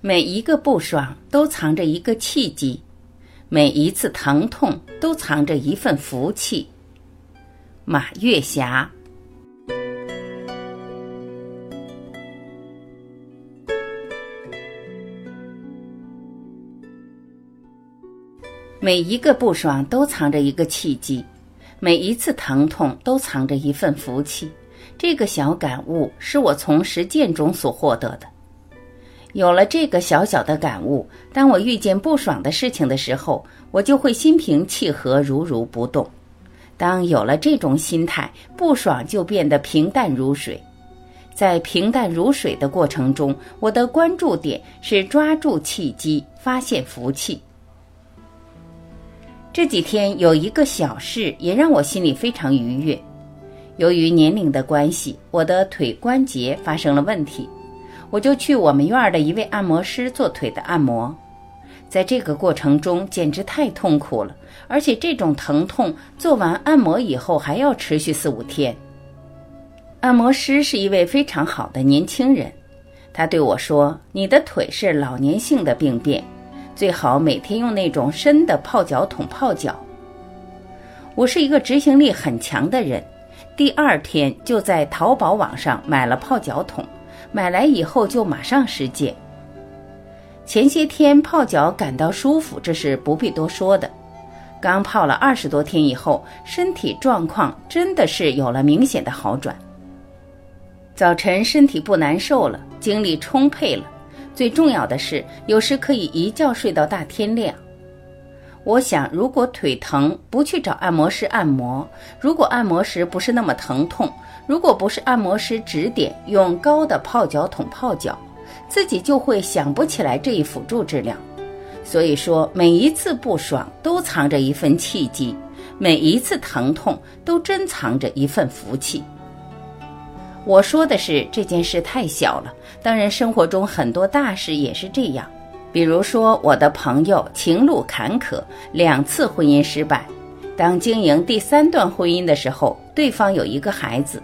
每一个不爽都藏着一个契机，每一次疼痛都藏着一份福气。马月霞。每一个不爽都藏着一个契机，每一次疼痛都藏着一份福气。这个小感悟是我从实践中所获得的。有了这个小小的感悟，当我遇见不爽的事情的时候，我就会心平气和，如如不动。当有了这种心态，不爽就变得平淡如水。在平淡如水的过程中，我的关注点是抓住契机，发现福气。这几天有一个小事也让我心里非常愉悦。由于年龄的关系，我的腿关节发生了问题，我就去我们院儿的一位按摩师做腿的按摩。在这个过程中，简直太痛苦了，而且这种疼痛做完按摩以后还要持续四五天。按摩师是一位非常好的年轻人，他对我说：“你的腿是老年性的病变。”最好每天用那种深的泡脚桶泡脚。我是一个执行力很强的人，第二天就在淘宝网上买了泡脚桶，买来以后就马上实践。前些天泡脚感到舒服，这是不必多说的。刚泡了二十多天以后，身体状况真的是有了明显的好转。早晨身体不难受了，精力充沛了。最重要的是，有时可以一觉睡到大天亮。我想，如果腿疼不去找按摩师按摩，如果按摩时不是那么疼痛，如果不是按摩师指点用高的泡脚桶泡脚，自己就会想不起来这一辅助治疗。所以说，每一次不爽都藏着一份契机，每一次疼痛都珍藏着一份福气。我说的是这件事太小了，当然生活中很多大事也是这样。比如说，我的朋友情路坎坷，两次婚姻失败。当经营第三段婚姻的时候，对方有一个孩子，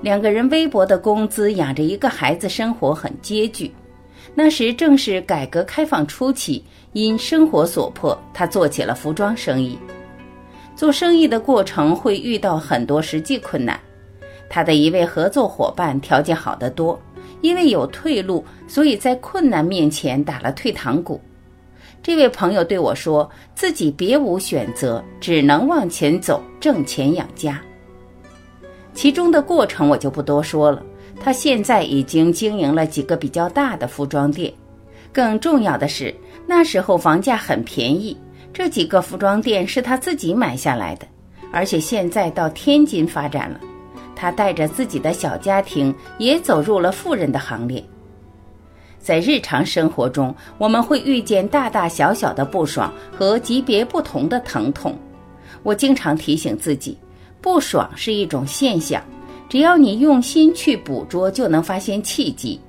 两个人微薄的工资养着一个孩子，生活很拮据。那时正是改革开放初期，因生活所迫，他做起了服装生意。做生意的过程会遇到很多实际困难。他的一位合作伙伴条件好得多，因为有退路，所以在困难面前打了退堂鼓。这位朋友对我说：“自己别无选择，只能往前走，挣钱养家。”其中的过程我就不多说了。他现在已经经营了几个比较大的服装店，更重要的是，那时候房价很便宜，这几个服装店是他自己买下来的，而且现在到天津发展了。他带着自己的小家庭，也走入了富人的行列。在日常生活中，我们会遇见大大小小的不爽和级别不同的疼痛。我经常提醒自己，不爽是一种现象，只要你用心去捕捉，就能发现契机。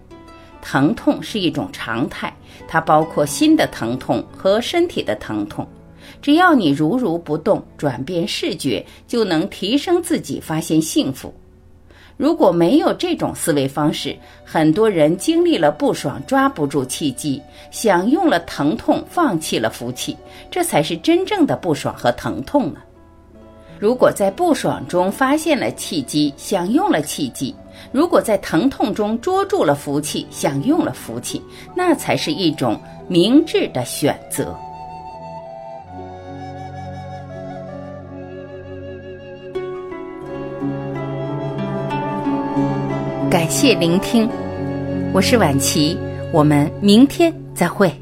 疼痛是一种常态，它包括心的疼痛和身体的疼痛。只要你如如不动，转变视觉，就能提升自己，发现幸福。如果没有这种思维方式，很多人经历了不爽，抓不住契机，享用了疼痛，放弃了福气，这才是真正的不爽和疼痛呢。如果在不爽中发现了契机，享用了契机；如果在疼痛中捉住了福气，享用了福气，那才是一种明智的选择。感谢聆听，我是晚琪，我们明天再会。